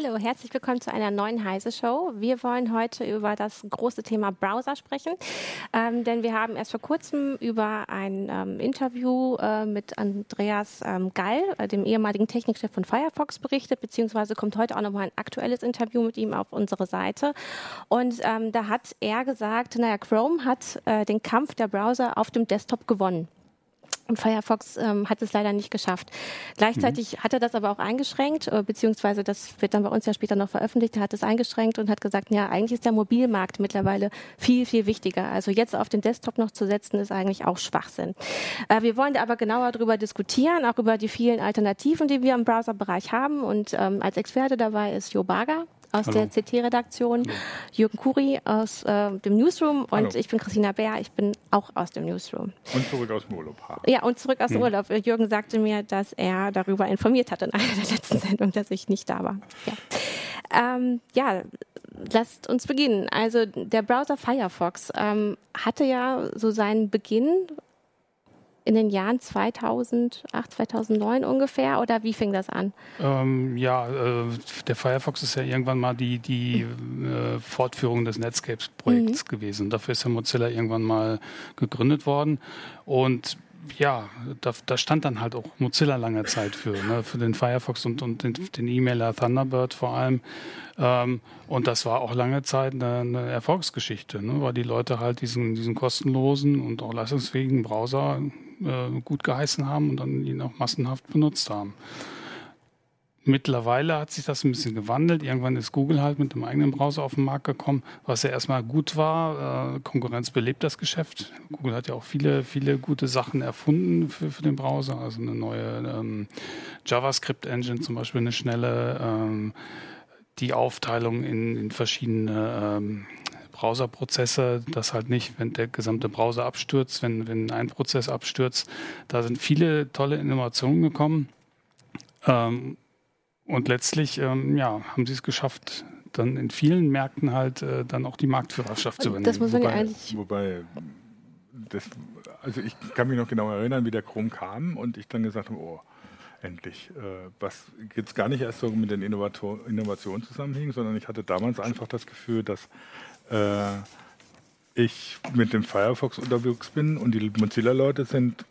Hallo, herzlich willkommen zu einer neuen Heise Show. Wir wollen heute über das große Thema Browser sprechen, ähm, denn wir haben erst vor kurzem über ein ähm, Interview äh, mit Andreas ähm, Gall, äh, dem ehemaligen Technikchef von Firefox, berichtet, beziehungsweise kommt heute auch nochmal ein aktuelles Interview mit ihm auf unsere Seite. Und ähm, da hat er gesagt, naja, Chrome hat äh, den Kampf der Browser auf dem Desktop gewonnen. Und Firefox ähm, hat es leider nicht geschafft. Gleichzeitig mhm. hat er das aber auch eingeschränkt, äh, beziehungsweise das wird dann bei uns ja später noch veröffentlicht. Er hat es eingeschränkt und hat gesagt, ja, eigentlich ist der Mobilmarkt mittlerweile viel, viel wichtiger. Also jetzt auf den Desktop noch zu setzen, ist eigentlich auch Schwachsinn. Äh, wir wollen aber genauer darüber diskutieren, auch über die vielen Alternativen, die wir im Browserbereich haben. Und ähm, als Experte dabei ist Jo Barger aus Hallo. der CT-Redaktion, Jürgen Kuri aus äh, dem Newsroom und Hallo. ich bin Christina Bär, ich bin auch aus dem Newsroom. Und zurück aus dem Urlaub. Ja, und zurück aus dem hm. Urlaub. Jürgen sagte mir, dass er darüber informiert hat in einer der letzten Sendungen, dass ich nicht da war. Ja, ähm, ja lasst uns beginnen. Also der Browser Firefox ähm, hatte ja so seinen Beginn in den Jahren 2008, 2009 ungefähr oder wie fing das an? Ähm, ja, äh, der Firefox ist ja irgendwann mal die, die äh, Fortführung des Netscapes-Projekts mhm. gewesen. Dafür ist ja Mozilla irgendwann mal gegründet worden und ja, da, da, stand dann halt auch Mozilla lange Zeit für, ne, für den Firefox und, und den, den E-Mailer Thunderbird vor allem. Ähm, und das war auch lange Zeit eine, eine Erfolgsgeschichte, ne, weil die Leute halt diesen, diesen kostenlosen und auch leistungsfähigen Browser äh, gut geheißen haben und dann ihn auch massenhaft benutzt haben. Mittlerweile hat sich das ein bisschen gewandelt. Irgendwann ist Google halt mit einem eigenen Browser auf den Markt gekommen, was ja erstmal gut war. Äh, Konkurrenz belebt das Geschäft. Google hat ja auch viele, viele gute Sachen erfunden für, für den Browser. Also eine neue ähm, JavaScript-Engine zum Beispiel, eine schnelle, ähm, die Aufteilung in, in verschiedene ähm, Browserprozesse, dass halt nicht, wenn der gesamte Browser abstürzt, wenn, wenn ein Prozess abstürzt. Da sind viele tolle Innovationen gekommen. Ähm, und letztlich ähm, ja, haben sie es geschafft, dann in vielen Märkten halt äh, dann auch die Marktführerschaft zu übernehmen. Das muss man wobei, ja eigentlich wobei das, also ich kann mich noch genau erinnern, wie der Chrome kam und ich dann gesagt habe, oh, endlich. Äh, was jetzt gar nicht erst so mit den Innovator Innovationen zusammenhing, sondern ich hatte damals einfach das Gefühl, dass äh, ich mit dem Firefox unterwegs bin und die Mozilla-Leute sind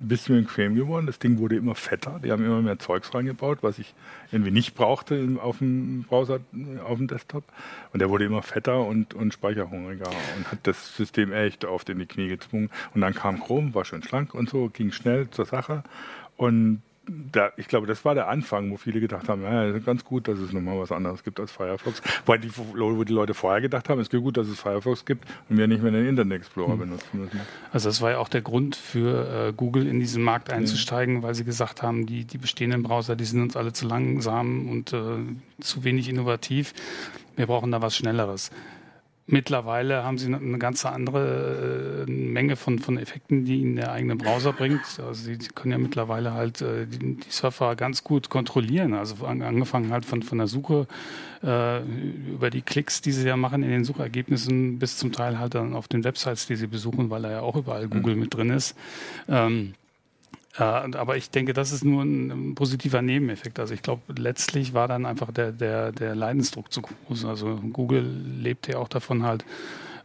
ein bisschen bequem geworden. Das Ding wurde immer fetter. Die haben immer mehr Zeugs reingebaut, was ich irgendwie nicht brauchte auf dem Browser, auf dem Desktop. Und der wurde immer fetter und, und speicherhungriger und hat das System echt oft in die Knie gezwungen. Und dann kam Chrome, war schön schlank und so, ging schnell zur Sache. Und da, ich glaube, das war der Anfang, wo viele gedacht haben, ja, ganz gut, dass es nochmal was anderes gibt als Firefox. Weil die, wo die Leute vorher gedacht haben, es ist gut, dass es Firefox gibt und wir nicht mehr den Internet Explorer hm. benutzen müssen. Also das war ja auch der Grund für äh, Google in diesen Markt einzusteigen, ja. weil sie gesagt haben, die, die bestehenden Browser, die sind uns alle zu langsam und äh, zu wenig innovativ. Wir brauchen da was Schnelleres. Mittlerweile haben sie eine ganz andere äh, Menge von, von Effekten, die ihnen der eigene Browser bringt. Also sie, sie können ja mittlerweile halt äh, die, die, Surfer ganz gut kontrollieren. Also angefangen halt von, von der Suche äh, über die Klicks, die sie ja machen in den Suchergebnissen, bis zum Teil halt dann auf den Websites, die sie besuchen, weil da ja auch überall Google mhm. mit drin ist. Ähm, äh, aber ich denke, das ist nur ein, positiver Nebeneffekt. Also ich glaube, letztlich war dann einfach der, der, der Leidensdruck zu groß. Also Google lebte ja auch davon halt,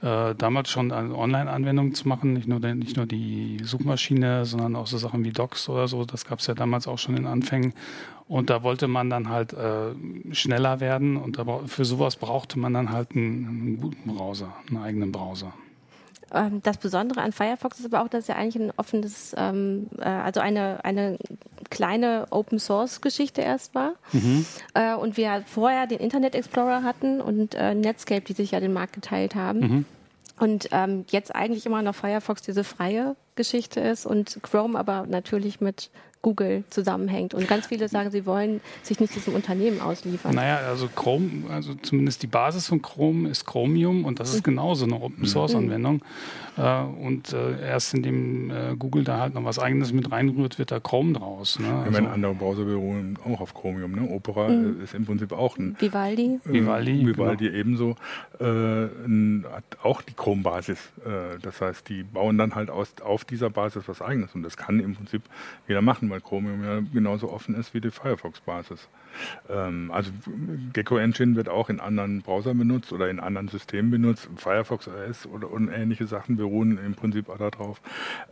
äh, damals schon eine Online-Anwendung zu machen, nicht nur, nicht nur die Suchmaschine, sondern auch so Sachen wie Docs oder so. Das gab es ja damals auch schon in Anfängen. Und da wollte man dann halt äh, schneller werden und da, für sowas brauchte man dann halt einen, einen guten Browser, einen eigenen Browser. Ähm, das Besondere an Firefox ist aber auch, dass er eigentlich ein offenes, ähm, äh, also eine, eine kleine Open Source Geschichte erst war. Mhm. Äh, und wir vorher den Internet Explorer hatten und äh, Netscape, die sich ja den Markt geteilt haben. Mhm. Und ähm, jetzt eigentlich immer noch Firefox diese freie Geschichte ist und Chrome aber natürlich mit Google zusammenhängt. Und ganz viele sagen, sie wollen sich nicht diesem Unternehmen ausliefern. Naja, also Chrome, also zumindest die Basis von Chrome ist Chromium und das ist mhm. genauso eine Open Source Anwendung. Mhm. und äh, erst indem äh, Google da halt noch was eigenes mit reinrührt, wird da Chrome draus. Ne? Also, ich meine, andere Browser beruhen auch auf Chromium. Ne? Opera mhm. ist im Prinzip auch ein Vivaldi. Vivaldi, Vivaldi genau. ebenso. hat auch die Chrome-Basis. das heißt, die bauen dann halt aus, auf dieser Basis was eigenes und das kann im Prinzip jeder machen, weil Chromium ja genauso offen ist wie die Firefox-Basis. Ähm, also Gecko Engine wird auch in anderen Browsern benutzt oder in anderen Systemen benutzt. Firefox OS oder und ähnliche Sachen beruhen im Prinzip auch darauf.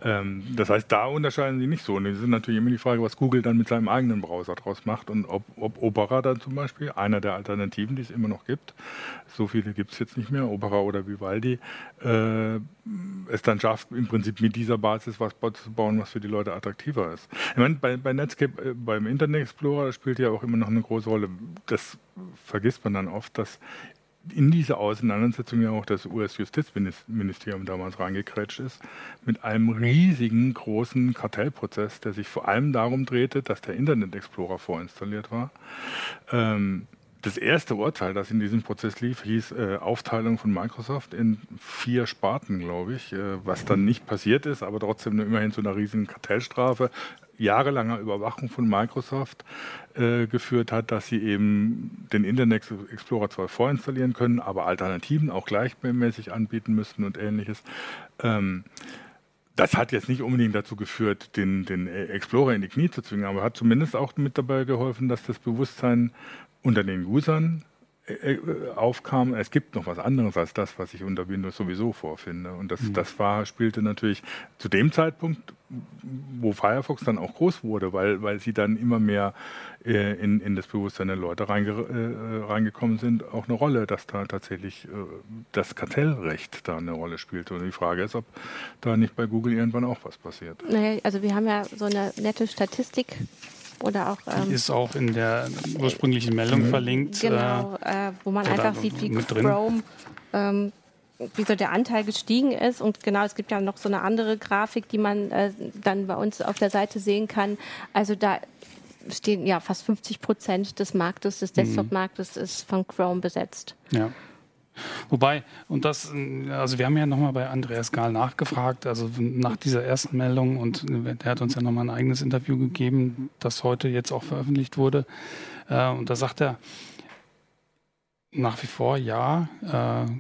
Ähm, das heißt, da unterscheiden sie nicht so. Und es ist natürlich immer die Frage, was Google dann mit seinem eigenen Browser draus macht und ob, ob Opera dann zum Beispiel, einer der Alternativen, die es immer noch gibt, so viele gibt es jetzt nicht mehr, Opera oder Vivaldi, äh, es dann schafft, im Prinzip mit dieser Basis was zu bauen, was für die Leute attraktiver ist. Ich meine, bei, bei Netscape, äh, beim Internet Explorer spielt ja auch immer noch eine große Rolle. Das vergisst man dann oft, dass in diese Auseinandersetzung ja auch das US-Justizministerium damals reingekrätscht ist, mit einem riesigen, großen Kartellprozess, der sich vor allem darum drehte, dass der Internet Explorer vorinstalliert war. Ähm, das erste Urteil, das in diesem Prozess lief, hieß äh, Aufteilung von Microsoft in vier Sparten, glaube ich, äh, was dann nicht passiert ist, aber trotzdem immerhin zu einer riesigen Kartellstrafe, jahrelanger Überwachung von Microsoft äh, geführt hat, dass sie eben den Internet Explorer zwar vorinstallieren können, aber Alternativen auch gleichmäßig anbieten müssen und ähnliches. Ähm, das hat jetzt nicht unbedingt dazu geführt, den, den Explorer in die Knie zu zwingen, aber hat zumindest auch mit dabei geholfen, dass das Bewusstsein unter den Usern aufkam, es gibt noch was anderes als das, was ich unter Windows sowieso vorfinde. Und das, mhm. das war, spielte natürlich zu dem Zeitpunkt, wo Firefox dann auch groß wurde, weil, weil sie dann immer mehr äh, in, in das Bewusstsein der Leute reinge, äh, reingekommen sind, auch eine Rolle, dass da tatsächlich äh, das Kartellrecht da eine Rolle spielte. Und die Frage ist, ob da nicht bei Google irgendwann auch was passiert. Naja, also wir haben ja so eine nette Statistik oder auch. Ähm, die ist auch in der ursprünglichen Meldung äh, verlinkt. Genau, äh, wo man einfach sieht, wie Chrome. Ähm, wie so der Anteil gestiegen ist. Und genau, es gibt ja noch so eine andere Grafik, die man äh, dann bei uns auf der Seite sehen kann. Also da stehen ja fast 50 Prozent des Marktes, des mhm. Desktop-Marktes ist von Chrome besetzt. Ja. Wobei, und das, also wir haben ja nochmal bei Andreas Gahl nachgefragt, also nach dieser ersten Meldung und der hat uns ja nochmal ein eigenes Interview gegeben, das heute jetzt auch veröffentlicht wurde. Äh, und da sagt er nach wie vor, ja, äh,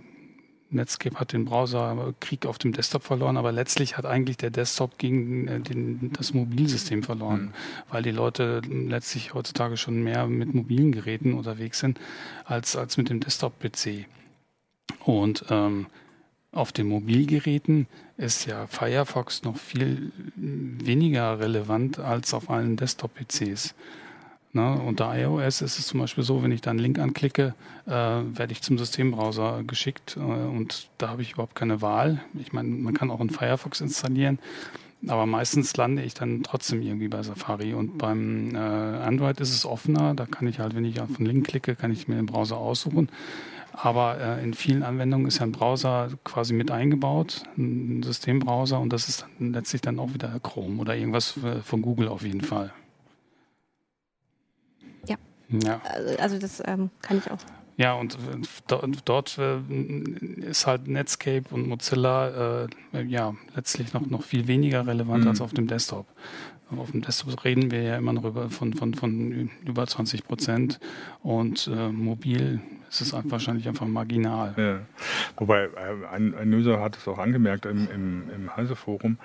Netscape hat den Browserkrieg auf dem Desktop verloren, aber letztlich hat eigentlich der Desktop gegen äh, den, das Mobilsystem verloren, mhm. weil die Leute letztlich heutzutage schon mehr mit mobilen Geräten unterwegs sind als, als mit dem Desktop-PC. Und ähm, auf den Mobilgeräten ist ja Firefox noch viel weniger relevant als auf allen Desktop-PCs. Ne? Unter iOS ist es zum Beispiel so, wenn ich da einen Link anklicke, äh, werde ich zum Systembrowser geschickt äh, und da habe ich überhaupt keine Wahl. Ich meine, man kann auch einen Firefox installieren, aber meistens lande ich dann trotzdem irgendwie bei Safari und beim äh, Android ist es offener. Da kann ich halt, wenn ich auf einen Link klicke, kann ich mir den Browser aussuchen. Aber äh, in vielen Anwendungen ist ja ein Browser quasi mit eingebaut, ein Systembrowser, und das ist dann letztlich dann auch wieder Chrome oder irgendwas von Google auf jeden Fall. Ja. ja. Also, also das ähm, kann ich auch. Ja, und äh, dort äh, ist halt Netscape und Mozilla äh, ja letztlich noch, noch viel weniger relevant mhm. als auf dem Desktop. Auf dem Desktop reden wir ja immer noch über, von, von, von über 20 Prozent und äh, mobil ist es wahrscheinlich einfach marginal. Ja. Wobei äh, ein, ein User hat es auch angemerkt im, im, im Heise-Forum,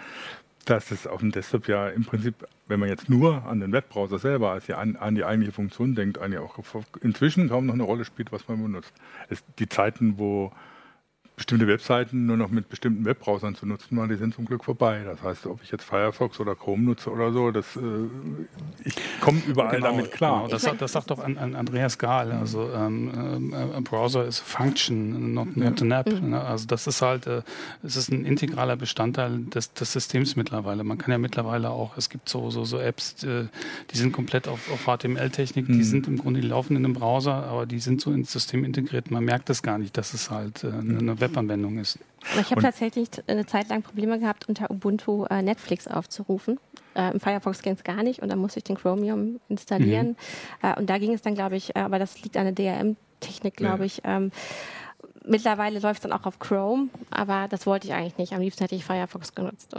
dass es auf dem Desktop ja im Prinzip, wenn man jetzt nur an den Webbrowser selber, als an, an die eigentliche Funktion denkt, eigentlich auch inzwischen kaum noch eine Rolle spielt, was man benutzt. Es, die Zeiten, wo bestimmte Webseiten nur noch mit bestimmten Webbrowsern zu nutzen waren, die sind zum Glück vorbei. Das heißt, ob ich jetzt Firefox oder Chrome nutze oder so, das, äh, ich komme überall genau, damit klar. Genau. Das, das sagt doch an, an Andreas Gahl. Also ähm, äh, Browser ist Function, not, not an App. Mhm. Ne? Also das ist halt, äh, es ist ein integraler Bestandteil des, des Systems mittlerweile. Man kann ja mittlerweile auch, es gibt so, so, so Apps, äh, die sind komplett auf, auf HTML-Technik, die mhm. sind im Grunde, die laufen in einem Browser, aber die sind so ins System integriert. Man merkt es gar nicht, dass es halt äh, eine Web Webanwendung ist. Ich habe tatsächlich eine Zeit lang Probleme gehabt, unter Ubuntu äh, Netflix aufzurufen. Äh, Im Firefox ging es gar nicht und dann musste ich den Chromium installieren. Mhm. Äh, und da ging es dann, glaube ich, äh, aber das liegt an der DRM-Technik, glaube ja. ich. Ähm, mittlerweile läuft es dann auch auf Chrome, aber das wollte ich eigentlich nicht. Am liebsten hätte ich Firefox genutzt.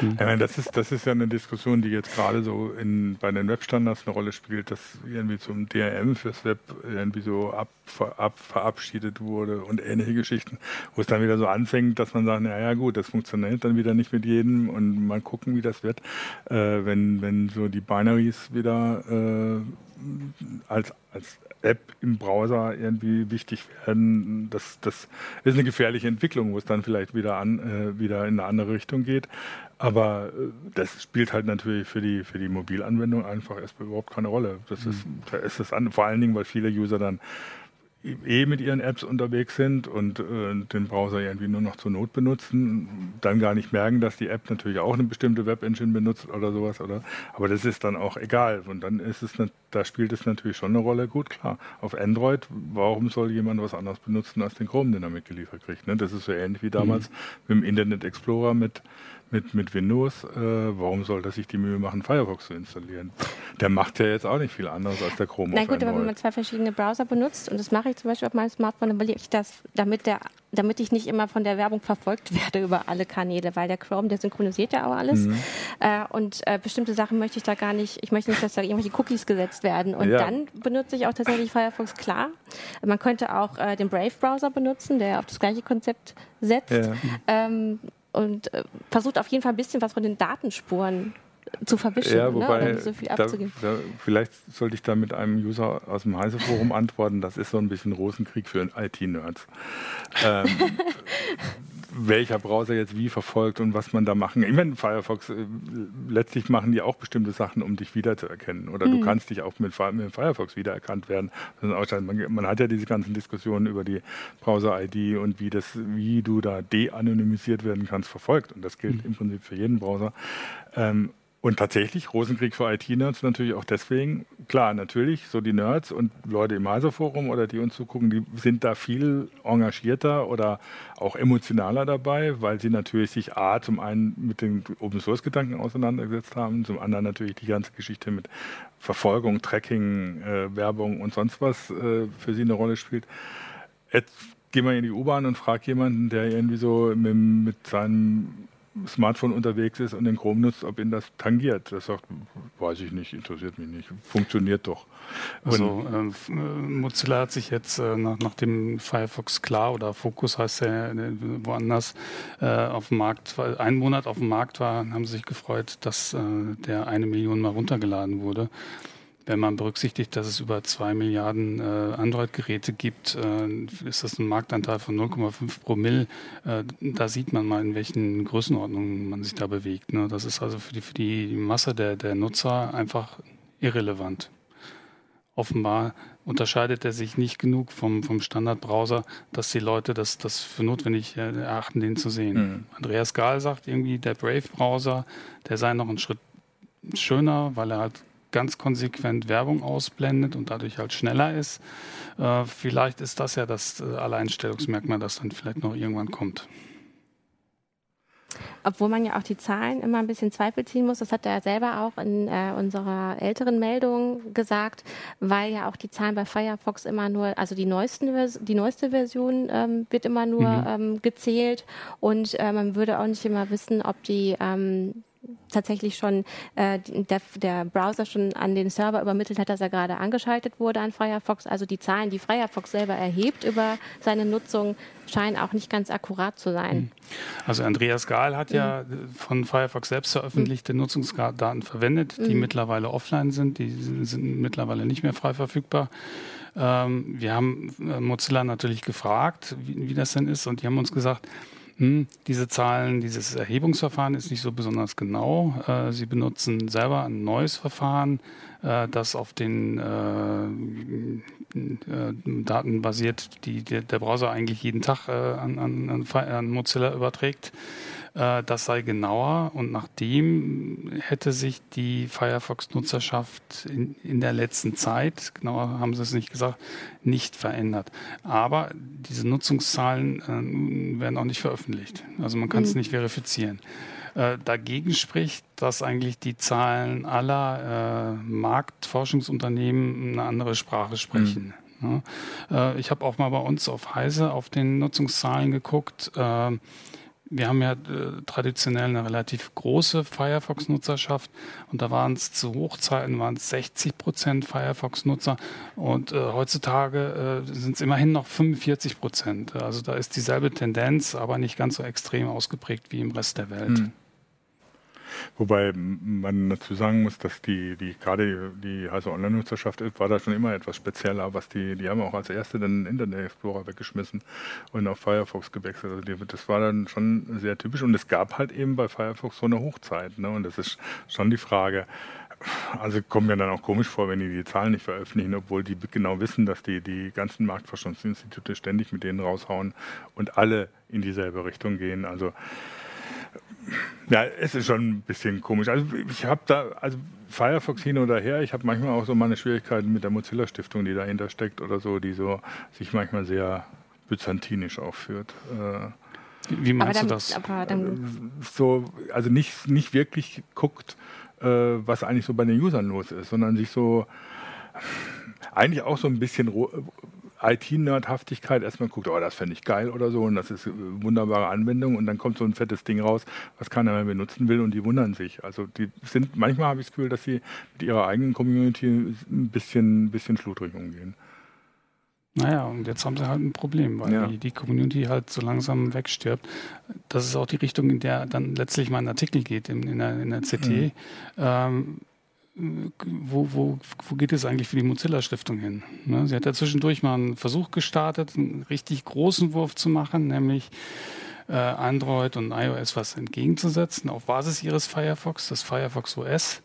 Mhm. Ja, das, ist, das ist ja eine Diskussion, die jetzt gerade so in, bei den Webstandards eine Rolle spielt, dass irgendwie zum DRM fürs Web irgendwie so ab verabschiedet wurde und ähnliche Geschichten, wo es dann wieder so anfängt, dass man sagt, naja gut, das funktioniert dann wieder nicht mit jedem und mal gucken, wie das wird, äh, wenn, wenn so die Binaries wieder äh, als, als App im Browser irgendwie wichtig werden. Das, das ist eine gefährliche Entwicklung, wo es dann vielleicht wieder, an, äh, wieder in eine andere Richtung geht. Aber äh, das spielt halt natürlich für die, für die Mobilanwendung einfach erstmal überhaupt keine Rolle. Das ist, mhm. da ist es an, vor allen Dingen, weil viele User dann eh mit ihren Apps unterwegs sind und äh, den Browser irgendwie nur noch zur Not benutzen, dann gar nicht merken, dass die App natürlich auch eine bestimmte Web-Engine benutzt oder sowas, oder? Aber das ist dann auch egal. Und dann ist es, ne, da spielt es natürlich schon eine Rolle. Gut, klar. Auf Android, warum soll jemand was anderes benutzen als den Chrome, den er mitgeliefert kriegt? Ne? Das ist so ähnlich wie damals mhm. mit dem Internet Explorer mit mit, mit Windows, äh, warum soll das sich die Mühe machen, Firefox zu installieren? Der macht ja jetzt auch nicht viel anderes als der Chrome. Na gut, aber wenn man zwei verschiedene Browser benutzt, und das mache ich zum Beispiel auf meinem Smartphone, dann will ich das, damit, der, damit ich nicht immer von der Werbung verfolgt werde über alle Kanäle, weil der Chrome, der synchronisiert ja auch alles. Mhm. Äh, und äh, bestimmte Sachen möchte ich da gar nicht, ich möchte nicht, dass da irgendwelche Cookies gesetzt werden. Und ja. dann benutze ich auch tatsächlich Firefox, klar. Man könnte auch äh, den Brave-Browser benutzen, der auf das gleiche Konzept setzt. Ja. Ähm, und äh, versucht auf jeden Fall ein bisschen was von den Datenspuren zu verwischen, ja, ne, wobei, ne, so viel abzugeben. Da, da, vielleicht sollte ich da mit einem User aus dem Heise-Forum antworten, das ist so ein bisschen Rosenkrieg für IT-Nerds. Ähm, welcher Browser jetzt wie verfolgt und was man da machen. Ich meine, Firefox, äh, letztlich machen die auch bestimmte Sachen, um dich wiederzuerkennen. Oder mhm. du kannst dich auch mit, mit Firefox wiedererkannt werden. Man, man, hat ja diese ganzen Diskussionen über die Browser-ID und wie, das, wie du da de-anonymisiert werden kannst, verfolgt. Und das gilt mhm. im Prinzip für jeden Browser. Ähm, und tatsächlich, Rosenkrieg für IT-Nerds natürlich auch deswegen, klar, natürlich, so die Nerds und Leute im Heiser-Forum oder die uns zugucken, die sind da viel engagierter oder auch emotionaler dabei, weil sie natürlich sich A, zum einen mit den Open-Source-Gedanken auseinandergesetzt haben, zum anderen natürlich die ganze Geschichte mit Verfolgung, Tracking, äh, Werbung und sonst was äh, für sie eine Rolle spielt. Jetzt gehen wir in die U-Bahn und frag jemanden, der irgendwie so mit, mit seinem Smartphone unterwegs ist und den Chrome nutzt, ob ihn das tangiert. Das sagt, weiß ich nicht, interessiert mich nicht. Funktioniert doch. Also äh, Mozilla hat sich jetzt äh, nach, nach, dem Firefox Klar oder Focus heißt er äh, woanders äh, auf dem Markt, einen Monat auf dem Markt war, haben sie sich gefreut, dass äh, der eine Million mal runtergeladen wurde wenn man berücksichtigt, dass es über zwei Milliarden äh, Android-Geräte gibt, äh, ist das ein Marktanteil von 0,5 Promille. Äh, da sieht man mal, in welchen Größenordnungen man sich da bewegt. Ne? Das ist also für die, für die Masse der, der Nutzer einfach irrelevant. Offenbar unterscheidet er sich nicht genug vom, vom Standardbrowser, dass die Leute das, das für notwendig äh, erachten, den zu sehen. Mhm. Andreas Gahl sagt irgendwie, der Brave-Browser, der sei noch einen Schritt schöner, weil er halt ganz konsequent Werbung ausblendet und dadurch halt schneller ist. Äh, vielleicht ist das ja das äh, Alleinstellungsmerkmal, das dann vielleicht noch irgendwann kommt. Obwohl man ja auch die Zahlen immer ein bisschen Zweifel ziehen muss, das hat er selber auch in äh, unserer älteren Meldung gesagt, weil ja auch die Zahlen bei Firefox immer nur, also die, neuesten, die neueste Version ähm, wird immer nur mhm. ähm, gezählt und äh, man würde auch nicht immer wissen, ob die ähm, tatsächlich schon äh, der, der, Browser schon an den Server übermittelt hat, dass er gerade angeschaltet wurde an Firefox. Also die Zahlen, die Firefox selber erhebt über seine Nutzung, scheinen auch nicht ganz akkurat zu sein. Hm. Also Andreas Gahl hat ja mhm. von Firefox selbst veröffentlichte mhm. Nutzungsdaten verwendet, die mhm. mittlerweile offline sind. Die sind mittlerweile nicht mehr frei verfügbar. Ähm, wir haben äh, Mozilla natürlich gefragt, wie, wie das denn ist, und die haben uns gesagt, hm, diese Zahlen, dieses Erhebungsverfahren ist nicht so besonders genau. Äh, Sie benutzen selber ein neues Verfahren, äh, das auf den äh, Daten basiert, die der Browser eigentlich jeden Tag an, an, an Mozilla überträgt. Äh, das sei genauer und nachdem hätte sich die Firefox-Nutzerschaft in, in, der letzten Zeit, genauer haben sie es nicht gesagt, nicht verändert. Aber diese Nutzungszahlen äh, werden auch nicht veröffentlicht. Also man kann es mhm. nicht verifizieren. Äh, dagegen spricht, dass eigentlich die Zahlen aller äh, Marktforschungsunternehmen eine andere Sprache sprechen. Mhm. Ja, äh, ich habe auch mal bei uns auf Heise auf den Nutzungszahlen geguckt. Äh, wir haben ja äh, traditionell eine relativ große Firefox-Nutzerschaft und da waren es zu Hochzeiten waren es 60 Prozent Firefox-Nutzer und äh, heutzutage äh, sind es immerhin noch 45 Prozent. Also da ist dieselbe Tendenz, aber nicht ganz so extrem ausgeprägt wie im Rest der Welt. Hm. Wobei man dazu sagen muss, dass die, die gerade die heiße Online-Nutzerschaft war da schon immer etwas spezieller, was die, die haben auch als erste den Internet Explorer weggeschmissen und auf Firefox gewechselt. Also die, das war dann schon sehr typisch und es gab halt eben bei Firefox so eine Hochzeit. Ne? Und das ist schon die Frage, also kommt mir dann auch komisch vor, wenn die die Zahlen nicht veröffentlichen, obwohl die genau wissen, dass die die ganzen Marktforschungsinstitute ständig mit denen raushauen und alle in dieselbe Richtung gehen. Also ja, es ist schon ein bisschen komisch. Also ich habe da, also Firefox hin oder her, ich habe manchmal auch so meine Schwierigkeiten mit der Mozilla Stiftung, die dahinter steckt oder so, die so sich manchmal sehr byzantinisch aufführt. Äh, wie meinst dann, du das? so, also nicht, nicht wirklich guckt, äh, was eigentlich so bei den Usern los ist, sondern sich so eigentlich auch so ein bisschen IT-Nerdhaftigkeit erstmal guckt, oh, das fände ich geil oder so und das ist eine wunderbare Anwendung und dann kommt so ein fettes Ding raus, was keiner mehr benutzen will und die wundern sich. Also die sind, manchmal habe ich das Gefühl, dass sie mit ihrer eigenen Community ein bisschen, ein bisschen schludrig umgehen. Naja, und jetzt haben sie halt ein Problem, weil ja. die, die, Community halt so langsam wegstirbt. Das ist auch die Richtung, in der dann letztlich mein Artikel geht in, in, der, in der CT. Mhm. Ähm, wo, wo, wo geht es eigentlich für die Mozilla-Stiftung hin? Ne? Sie hat ja zwischendurch mal einen Versuch gestartet, einen richtig großen Wurf zu machen, nämlich äh, Android und iOS was entgegenzusetzen auf Basis ihres Firefox, das Firefox OS,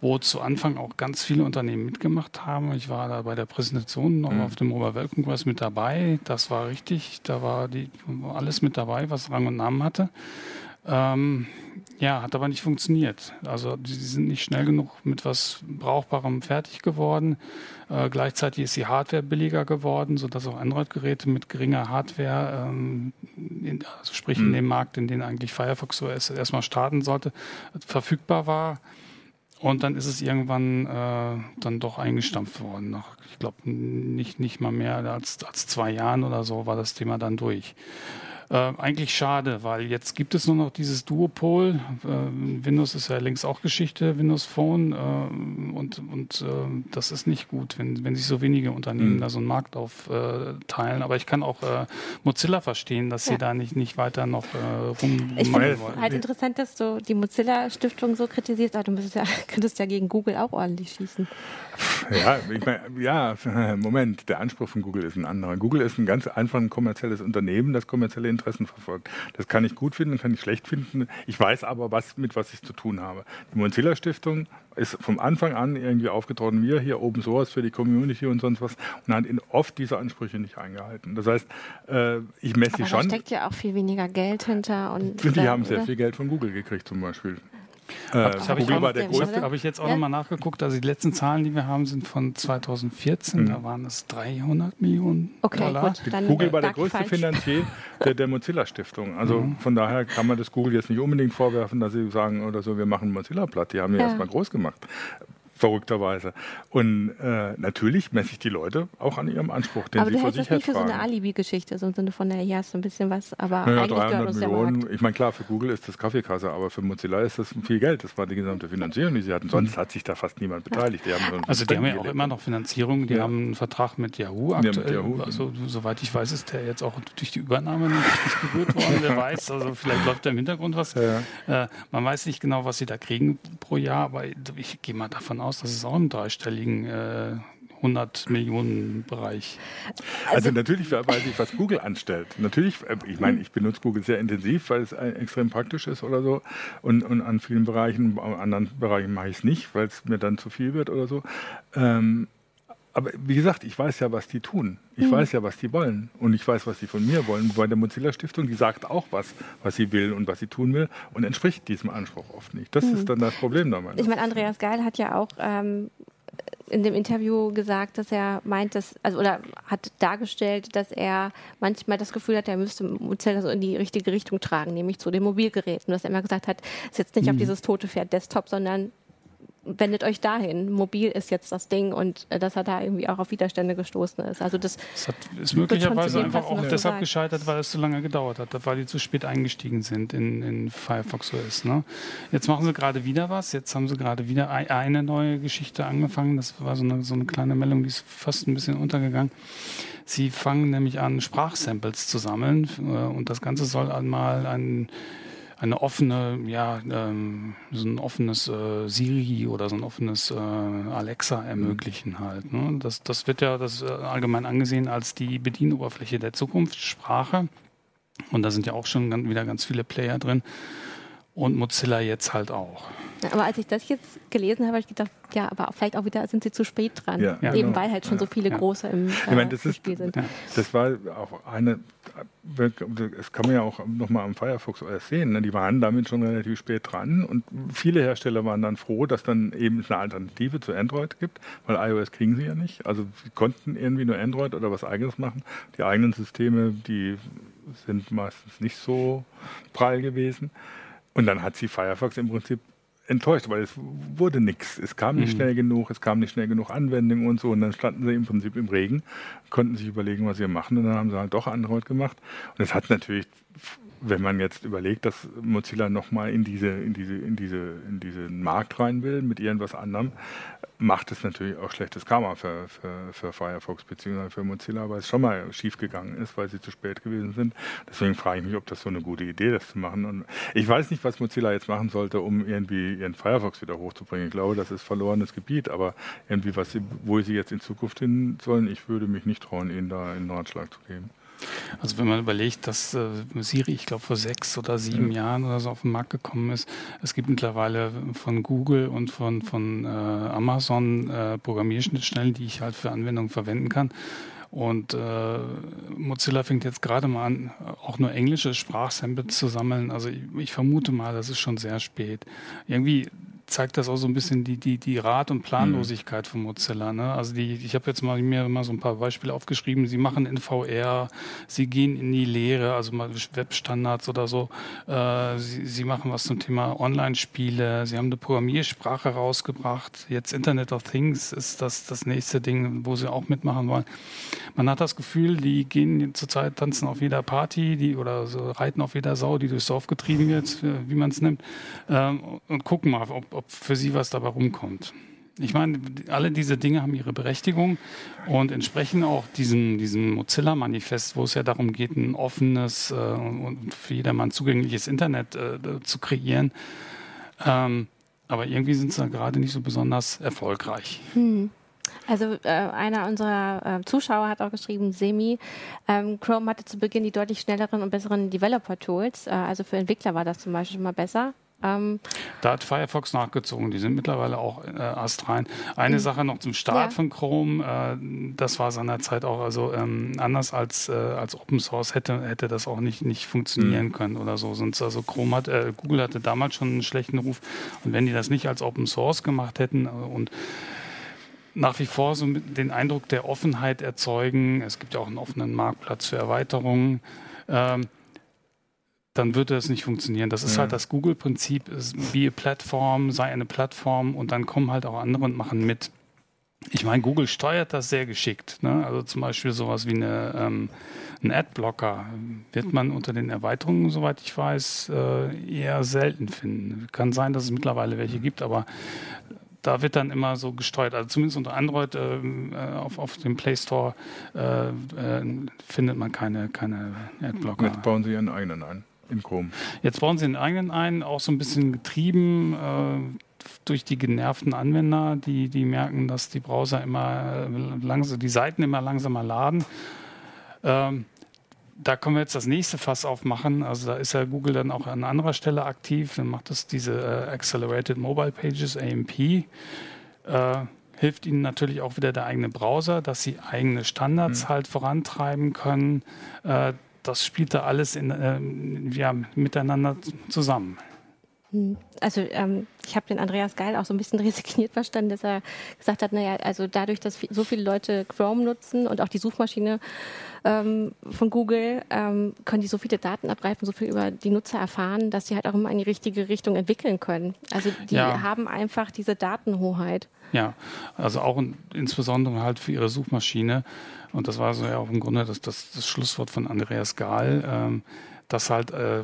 wo zu Anfang auch ganz viele Unternehmen mitgemacht haben. Ich war da bei der Präsentation noch mhm. auf dem Mobile World Congress mit dabei. Das war richtig, da war die, alles mit dabei, was Rang und Namen hatte. Ähm, ja, hat aber nicht funktioniert. Also sie sind nicht schnell genug mit was Brauchbarem fertig geworden. Äh, gleichzeitig ist die Hardware billiger geworden, sodass auch Android-Geräte mit geringer Hardware, ähm, in, also sprich mhm. in dem Markt, in den eigentlich Firefox OS erstmal starten sollte, verfügbar war. Und dann ist es irgendwann äh, dann doch eingestampft worden. Nach, ich glaube, nicht, nicht mal mehr als, als zwei Jahren oder so war das Thema dann durch. Äh, eigentlich schade, weil jetzt gibt es nur noch dieses Duopol. Äh, Windows ist ja längst auch Geschichte, Windows Phone. Äh, und und äh, das ist nicht gut, wenn, wenn sich so wenige Unternehmen mhm. da so einen Markt aufteilen. Aber ich kann auch äh, Mozilla verstehen, dass ja. sie da nicht, nicht weiter noch äh, rum Ich finde es halt interessant, dass du die Mozilla-Stiftung so kritisierst, aber du müsstest ja, könntest ja gegen Google auch ordentlich schießen. Ja, ich mein, ja, Moment, der Anspruch von Google ist ein anderer. Google ist ein ganz einfach ein kommerzielles Unternehmen, das kommerzielle Interessen verfolgt. Das kann ich gut finden, kann ich schlecht finden. Ich weiß aber, was, mit was ich zu tun habe. Die Mozilla Stiftung ist vom Anfang an irgendwie aufgetreten, wir hier Open Source für die Community und sonst was und hat oft diese Ansprüche nicht eingehalten. Das heißt, äh, ich messe aber schon. Da steckt ja auch viel weniger Geld hinter. Und die haben sehr viel Geld von Google gekriegt zum Beispiel. Äh, das habe ich, hab ich, jetzt auch ja? nochmal nachgeguckt. Also die letzten Zahlen, die wir haben, sind von 2014. Mhm. Da waren es 300 Millionen okay, Dollar. Gut, dann Google war der größte falsch. Finanzier der, der Mozilla-Stiftung. Also mhm. von daher kann man das Google jetzt nicht unbedingt vorwerfen, dass sie sagen oder so, wir machen Mozilla platt. Die haben ja, ja erstmal groß gemacht verrückterweise. Und äh, natürlich messe ich die Leute auch an ihrem Anspruch, den aber sie vor sich das nicht für so eine Alibi-Geschichte, so im Sinne von, naja, hast so ein bisschen was, aber naja, eigentlich 300 Millionen, ich meine, klar, für Google ist das Kaffeekasse, aber für Mozilla ist das viel Geld. Das war die gesamte Finanzierung, die sie hatten. Sonst hat sich da fast niemand beteiligt. Die haben also die haben ja auch immer noch Finanzierung. Die ja. haben einen Vertrag mit Yahoo aktuell. Ja, mit Yahoo, also soweit ich weiß, ist der jetzt auch durch die Übernahme nicht, nicht berührt worden. Wer weiß, also vielleicht läuft da im Hintergrund was. Ja. Äh, man weiß nicht genau, was sie da kriegen pro Jahr, aber ich gehe mal davon aus, dass es auch im dreistelligen äh, 100 Millionen Bereich. Also, also natürlich weiß ich, was Google anstellt. Natürlich, äh, ich meine, ich benutze Google sehr intensiv, weil es extrem praktisch ist oder so. Und, und an vielen Bereichen, an anderen Bereichen mache ich es nicht, weil es mir dann zu viel wird oder so. Ähm, aber wie gesagt, ich weiß ja, was die tun. Ich mhm. weiß ja, was die wollen. Und ich weiß, was sie von mir wollen. Bei der Mozilla Stiftung, die sagt auch was, was sie will und was sie tun will und entspricht diesem Anspruch oft nicht. Das mhm. ist dann das Problem damals. Ich meine, Andreas Geil hat ja auch ähm, in dem Interview gesagt, dass er meint, dass, also oder hat dargestellt, dass er manchmal das Gefühl hat, er müsste Mozilla so in die richtige Richtung tragen, nämlich zu den Mobilgeräten. Dass er immer gesagt hat, jetzt nicht mhm. auf dieses tote Pferd Desktop, sondern wendet euch dahin. Mobil ist jetzt das Ding und äh, dass er da irgendwie auch auf Widerstände gestoßen ist. Also das, das hat, ist möglicherweise einfach auch deshalb sein. gescheitert, weil es zu lange gedauert hat, weil die zu spät eingestiegen sind in, in Firefox OS. Ne? Jetzt machen sie gerade wieder was. Jetzt haben sie gerade wieder eine neue Geschichte angefangen. Das war so eine, so eine kleine Meldung, die ist fast ein bisschen untergegangen. Sie fangen nämlich an, Sprachsamples zu sammeln äh, und das Ganze soll einmal ein eine offene, ja, ähm, so ein offenes äh, Siri oder so ein offenes äh, Alexa ermöglichen halt. Ne? Das, das wird ja das äh, allgemein angesehen als die Bedienoberfläche der Zukunftssprache. Und da sind ja auch schon wieder ganz viele Player drin. Und Mozilla jetzt halt auch. Aber als ich das jetzt gelesen habe, habe ich gedacht, ja, aber vielleicht auch wieder sind sie zu spät dran. Ja, eben genau. weil halt schon so viele große im, äh, ich meine, das ist, Spiel sind. Das war auch eine, das kann man ja auch nochmal am Firefox OS sehen, ne? die waren damit schon relativ spät dran und viele Hersteller waren dann froh, dass dann eben eine Alternative zu Android gibt, weil iOS kriegen sie ja nicht. Also sie konnten irgendwie nur Android oder was eigenes machen. Die eigenen Systeme, die sind meistens nicht so prall gewesen. Und dann hat sie Firefox im Prinzip enttäuscht, weil es wurde nichts. Es kam nicht mhm. schnell genug, es kam nicht schnell genug Anwendungen und so. Und dann standen sie im Prinzip im Regen, konnten sich überlegen, was sie machen. Und dann haben sie halt doch Android gemacht. Und es hat natürlich wenn man jetzt überlegt, dass Mozilla nochmal in diese, in diese, in diese, in diesen Markt rein will mit irgendwas anderem, macht es natürlich auch schlechtes Karma für, für, für Firefox bzw. für Mozilla, weil es schon mal schief gegangen ist, weil sie zu spät gewesen sind. Deswegen frage ich mich, ob das so eine gute Idee ist, das zu machen. Und ich weiß nicht, was Mozilla jetzt machen sollte, um irgendwie ihren Firefox wieder hochzubringen. Ich glaube, das ist verlorenes Gebiet, aber irgendwie, was wo sie jetzt in Zukunft hin sollen, ich würde mich nicht trauen, ihnen da einen Ratschlag zu geben. Also wenn man überlegt, dass äh, Siri, ich glaube, vor sechs oder sieben mhm. Jahren oder so auf den Markt gekommen ist, es gibt mittlerweile von Google und von, von äh, Amazon äh, Programmierschnittstellen, die ich halt für Anwendungen verwenden kann. Und äh, Mozilla fängt jetzt gerade mal an, auch nur englische Sprachsamples zu sammeln. Also ich, ich vermute mal, das ist schon sehr spät. Irgendwie zeigt das auch so ein bisschen die, die, die Rat- und Planlosigkeit von Mozilla. Ne? Also die, ich habe jetzt mal mir mal so ein paar Beispiele aufgeschrieben. Sie machen in VR, sie gehen in die Lehre, also mal Webstandards oder so. Äh, sie, sie machen was zum Thema Online-Spiele. Sie haben eine Programmiersprache rausgebracht. Jetzt Internet of Things ist das das nächste Ding, wo sie auch mitmachen wollen. Man hat das Gefühl, die gehen zurzeit tanzen auf jeder Party, die oder so reiten auf jeder Sau, die durchs Dorf getrieben wird, wie man es nimmt, ähm, und gucken mal, ob, ob für sie was dabei rumkommt. Ich meine, alle diese Dinge haben ihre Berechtigung und entsprechen auch diesem, diesem Mozilla-Manifest, wo es ja darum geht, ein offenes äh, und für jedermann zugängliches Internet äh, zu kreieren. Ähm, aber irgendwie sind sie gerade nicht so besonders erfolgreich. Hm. Also äh, einer unserer äh, Zuschauer hat auch geschrieben, Semi, ähm, Chrome hatte zu Beginn die deutlich schnelleren und besseren Developer-Tools. Äh, also für Entwickler war das zum Beispiel schon mal besser. Ähm, da hat Firefox nachgezogen. Die sind mittlerweile auch äh, astrein. Eine mhm. Sache noch zum Start ja. von Chrome. Äh, das war seinerzeit auch also ähm, anders als, äh, als Open Source hätte, hätte das auch nicht, nicht funktionieren mhm. können oder so. Sonst also Chrome hat, äh, Google hatte damals schon einen schlechten Ruf. Und wenn die das nicht als Open Source gemacht hätten äh, und nach wie vor so den Eindruck der Offenheit erzeugen, es gibt ja auch einen offenen Marktplatz für Erweiterungen, ähm, dann würde das nicht funktionieren. Das ist ja. halt das Google-Prinzip, wie eine Plattform, sei eine Plattform und dann kommen halt auch andere und machen mit. Ich meine, Google steuert das sehr geschickt. Ne? Also zum Beispiel sowas wie eine, ähm, ein Adblocker wird man unter den Erweiterungen, soweit ich weiß, äh, eher selten finden. Kann sein, dass es mittlerweile welche gibt, aber da wird dann immer so gesteuert. Also zumindest unter Android äh, äh auf, auf dem Play Store äh, äh, findet man keine, keine Adblocker. Jetzt bauen Sie Ihren eigenen ein in Chrome. Jetzt bauen sie den eigenen ein, auch so ein bisschen getrieben äh, durch die genervten Anwender, die, die merken, dass die Browser immer langsam, die Seiten immer langsamer laden. Ähm, da können wir jetzt das nächste Fass aufmachen. Also da ist ja Google dann auch an anderer Stelle aktiv. Dann macht das diese äh, Accelerated Mobile Pages, AMP. Äh, hilft ihnen natürlich auch wieder der eigene Browser, dass sie eigene Standards mhm. halt vorantreiben können. Äh, das spielt da alles in, äh, ja, miteinander zusammen. Hm. Also ähm, ich habe den Andreas Geil auch so ein bisschen resigniert verstanden, dass er gesagt hat, naja, also dadurch, dass so viele Leute Chrome nutzen und auch die Suchmaschine ähm, von Google, ähm, können die so viele Daten abgreifen, so viel über die Nutzer erfahren, dass sie halt auch immer in die richtige Richtung entwickeln können. Also die ja. haben einfach diese Datenhoheit. Ja, also auch in, insbesondere halt für ihre Suchmaschine. Und das war so ja auch im Grunde das, das, das Schlusswort von Andreas Gahl, ähm, dass halt äh,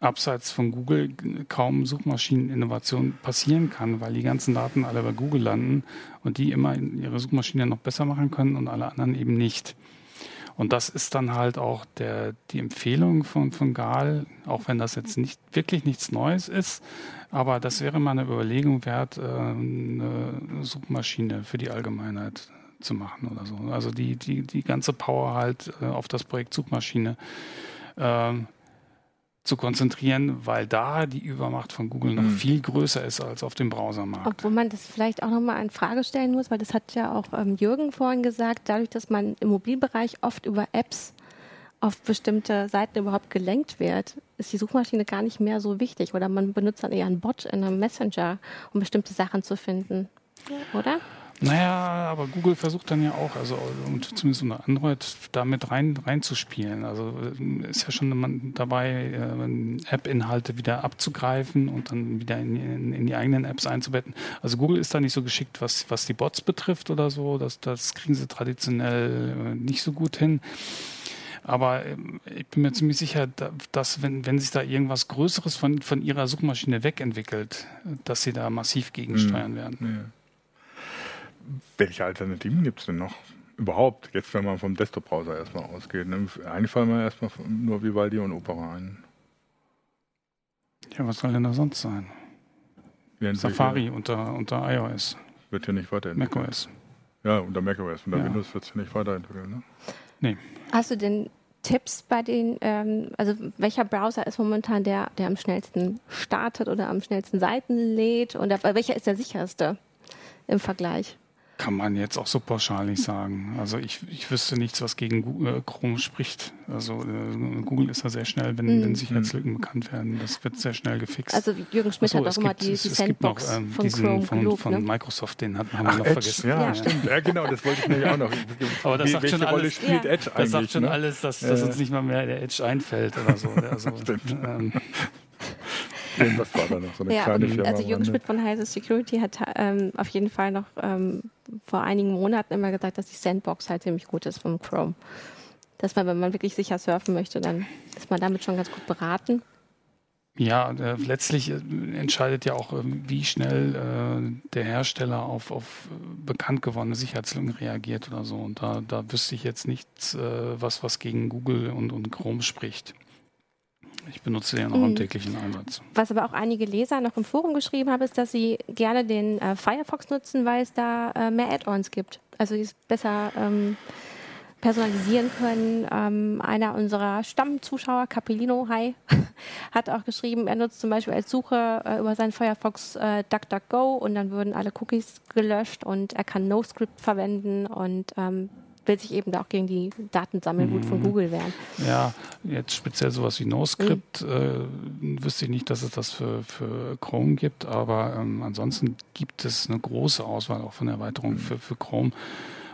abseits von Google kaum Suchmaschineninnovation passieren kann, weil die ganzen Daten alle bei Google landen und die immer ihre Suchmaschine noch besser machen können und alle anderen eben nicht. Und das ist dann halt auch der, die Empfehlung von, von Gal, auch wenn das jetzt nicht wirklich nichts Neues ist, aber das wäre mal eine Überlegung wert, äh, eine Suchmaschine für die Allgemeinheit zu machen oder so. Also die, die, die ganze Power halt äh, auf das Projekt Suchmaschine äh, zu konzentrieren, weil da die Übermacht von Google noch mhm. viel größer ist als auf dem Browsermarkt. Obwohl man das vielleicht auch nochmal in Frage stellen muss, weil das hat ja auch ähm, Jürgen vorhin gesagt, dadurch, dass man im Mobilbereich oft über Apps auf bestimmte Seiten überhaupt gelenkt wird, ist die Suchmaschine gar nicht mehr so wichtig oder man benutzt dann eher einen Bot in einem Messenger, um bestimmte Sachen zu finden, oder? Naja, aber Google versucht dann ja auch, also zumindest unter Android, damit rein reinzuspielen. Also äh, ist ja schon dabei, äh, App-Inhalte wieder abzugreifen und dann wieder in, in, in, die eigenen Apps einzubetten. Also Google ist da nicht so geschickt, was, was die Bots betrifft oder so. Das, das kriegen sie traditionell äh, nicht so gut hin. Aber ich bin mir ziemlich sicher, dass wenn, wenn sich da irgendwas Größeres von, von ihrer Suchmaschine wegentwickelt, dass sie da massiv gegensteuern hm. werden. Welche Alternativen gibt es denn noch? Überhaupt, jetzt wenn man vom Desktop-Browser erstmal ausgeht. Ne? Eigentlich fallen mir erstmal nur Vivaldi und Opera ein. Ja, was soll denn da sonst sein? Safari unter, unter iOS. Wird ja nicht weiterentwickelt. macOS. Ja, unter macOS. Unter ja. Windows wird es ja nicht weiterentwickelt. Ne? Nee. Hast du denn Tipps bei den, ähm, also welcher Browser ist momentan der, der am schnellsten startet oder am schnellsten Seiten lädt? Und welcher ist der sicherste im Vergleich? Kann man jetzt auch so pauschal nicht sagen. Also ich, ich wüsste nichts, was gegen Google, äh, Chrome spricht. Also äh, Google ist da sehr schnell, wenn, mhm. wenn Sicherheitslücken bekannt werden. Das wird sehr schnell gefixt. Also Jürgen Schmidt so, hat auch immer die, es, die Sandbox es gibt noch, ähm, von diesen, Chrome von, gelobt, von ne? Microsoft, den hat, haben wir noch Edge, vergessen. Ja, ja, stimmt. Ja, genau, das wollte ich mir auch noch. Aber das Wie, sagt schon alles, spielt ja. Edge Das sagt schon ne? alles, dass, dass uns nicht mal mehr der Edge einfällt oder so. Also, stimmt. Ähm, was war da noch? So eine ja, kleine Firma. Also Jürgen Schmidt von Heise Security hat ähm, auf jeden Fall noch ähm, vor einigen Monaten immer gesagt, dass die Sandbox halt ziemlich gut ist vom Chrome. Dass man, wenn man wirklich sicher surfen möchte, dann ist man damit schon ganz gut beraten. Ja, äh, letztlich äh, entscheidet ja auch, äh, wie schnell äh, der Hersteller auf, auf bekannt gewordene Sicherheitslücken reagiert oder so. Und da, da wüsste ich jetzt nichts, äh, was, was gegen Google und, und Chrome spricht. Ich benutze den auch im täglichen Einsatz. Was aber auch einige Leser noch im Forum geschrieben haben, ist, dass sie gerne den äh, Firefox nutzen, weil es da äh, mehr Add-ons gibt. Also sie es besser ähm, personalisieren können. Ähm, einer unserer Stammzuschauer, Capellino, hi, hat auch geschrieben, er nutzt zum Beispiel als Suche äh, über seinen Firefox äh, DuckDuckGo und dann würden alle Cookies gelöscht und er kann NoScript verwenden und ähm, will sich eben da auch gegen die Datensammelwut mhm. von Google wehren. Ja, jetzt speziell sowas wie NoScript mhm. äh, wüsste ich nicht, dass es das für, für Chrome gibt, aber ähm, ansonsten gibt es eine große Auswahl auch von Erweiterungen mhm. für, für Chrome.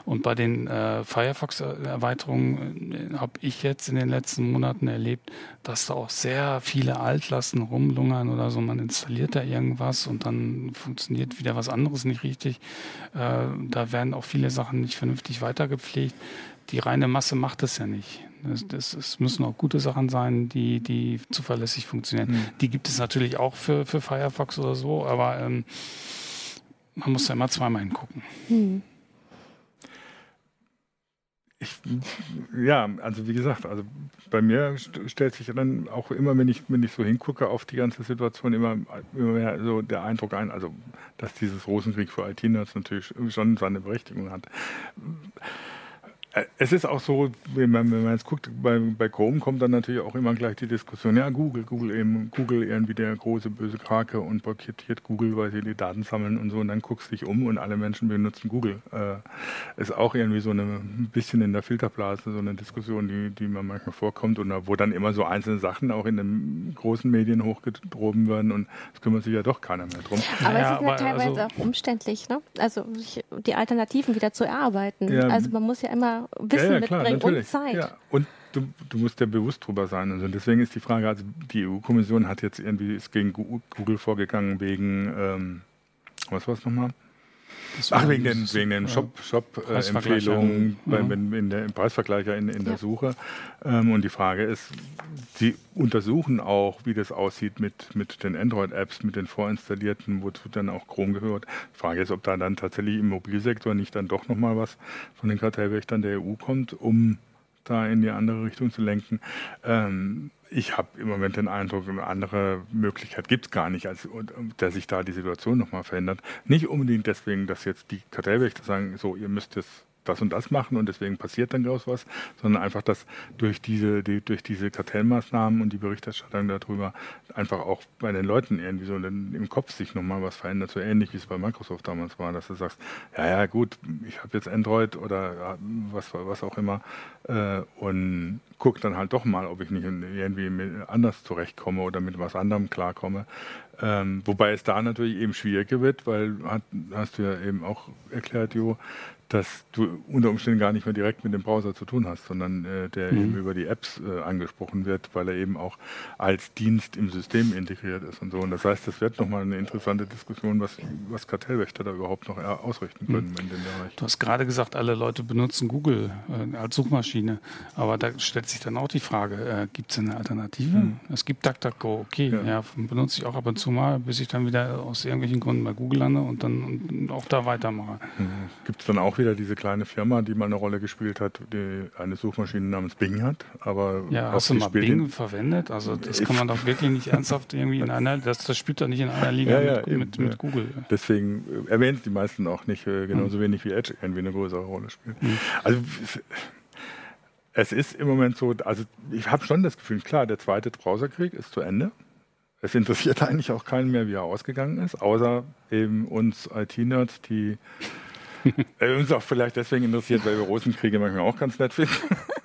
Und bei den äh, Firefox-Erweiterungen äh, habe ich jetzt in den letzten Monaten erlebt, dass da auch sehr viele Altlasten rumlungern oder so. Man installiert da irgendwas und dann funktioniert wieder was anderes nicht richtig. Äh, da werden auch viele Sachen nicht vernünftig weitergepflegt. Die reine Masse macht das ja nicht. Es, das, das, müssen auch gute Sachen sein, die, die zuverlässig funktionieren. Mhm. Die gibt es natürlich auch für, für Firefox oder so, aber ähm, man muss ja immer zweimal hingucken. Mhm. Ich, ja, also wie gesagt, also bei mir stellt sich dann auch immer, wenn ich, wenn ich so hingucke auf die ganze Situation, immer, immer mehr so der Eindruck ein, also dass dieses Rosenkrieg für IT-Nerds natürlich schon seine Berechtigung hat. Äh, es ist auch so, wenn man, wenn man jetzt guckt, bei, bei, Chrome kommt dann natürlich auch immer gleich die Diskussion, ja, Google, Google eben, Google irgendwie der große böse Krake und blockiert Google, weil sie die Daten sammeln und so und dann guckst du dich um und alle Menschen benutzen Google. Äh, ist auch irgendwie so eine, ein bisschen in der Filterblase, so eine Diskussion, die, die man manchmal vorkommt und wo dann immer so einzelne Sachen auch in den großen Medien hochgedroben werden und es kümmert sich ja doch keiner mehr drum. Aber ja, es ist ja teilweise also, auch umständlich, ne? Also die Alternativen wieder zu erarbeiten. Ja, also man muss ja immer Wissen ja, ja, klar, mitbringen natürlich. und Zeit. Ja. Und du, du, musst ja bewusst drüber sein. Also deswegen ist die Frage, also die EU-Kommission hat jetzt irgendwie ist gegen Google vorgegangen wegen, ähm, was war es nochmal? Ach, wegen den, wegen den Shop-Empfehlungen Shop, äh, ja. in der, im Preisvergleicher in, in ja. der Suche. Ähm, und die Frage ist, sie untersuchen auch, wie das aussieht mit, mit den Android-Apps, mit den vorinstallierten, wozu dann auch Chrome gehört. Die Frage ist, ob da dann tatsächlich im Mobilsektor nicht dann doch nochmal was von den Kartellwächtern der EU kommt, um da in die andere Richtung zu lenken. Ähm, ich habe im Moment den Eindruck, eine andere Möglichkeit gibt es gar nicht, als dass sich da die Situation nochmal verändert. Nicht unbedingt deswegen, dass jetzt die Kartellwächter sagen, so, ihr müsst jetzt das und das machen und deswegen passiert dann daraus was, sondern einfach, dass durch diese, die, durch diese Kartellmaßnahmen und die Berichterstattung darüber einfach auch bei den Leuten irgendwie so im Kopf sich nochmal was verändert, so ähnlich wie es bei Microsoft damals war, dass du sagst, ja, ja, gut, ich habe jetzt Android oder was, was auch immer äh, und gucke dann halt doch mal, ob ich nicht irgendwie anders zurechtkomme oder mit was anderem klarkomme. Ähm, wobei es da natürlich eben schwieriger wird, weil hat, hast du ja eben auch erklärt, Jo, dass du unter Umständen gar nicht mehr direkt mit dem Browser zu tun hast, sondern äh, der mhm. eben über die Apps äh, angesprochen wird, weil er eben auch als Dienst im System integriert ist und so. Und das heißt, das wird nochmal eine interessante Diskussion, was, was Kartellwächter da überhaupt noch ausrichten können mhm. in dem Bereich. Du hast gerade gesagt, alle Leute benutzen Google äh, als Suchmaschine, aber da stellt sich dann auch die Frage, äh, gibt es eine Alternative? Mhm. Es gibt DuckDuckGo, okay, ja. ja. benutze ich auch ab und zu mal, bis ich dann wieder aus irgendwelchen Gründen bei Google lande und dann und auch da weitermache. Mhm. Gibt es dann auch wieder diese kleine Firma, die mal eine Rolle gespielt hat, die eine Suchmaschine namens Bing hat. Aber ja, hast du mal Bing verwendet? Also das kann man doch wirklich nicht ernsthaft irgendwie in einer, das, das spielt doch nicht in einer Liga ja, ja, mit, eben, mit, mit, Google. Deswegen äh, erwähnen es die meisten auch nicht, äh, genauso mhm. wenig wie Edge irgendwie eine größere Rolle spielt. Mhm. Also es ist im Moment so, also ich habe schon das Gefühl, klar, der zweite Browserkrieg ist zu Ende. Es interessiert eigentlich auch keinen mehr, wie er ausgegangen ist, außer eben uns IT-Nerds, die äh, uns auch vielleicht deswegen interessiert, weil wir Rosenkriege manchmal auch ganz nett finden.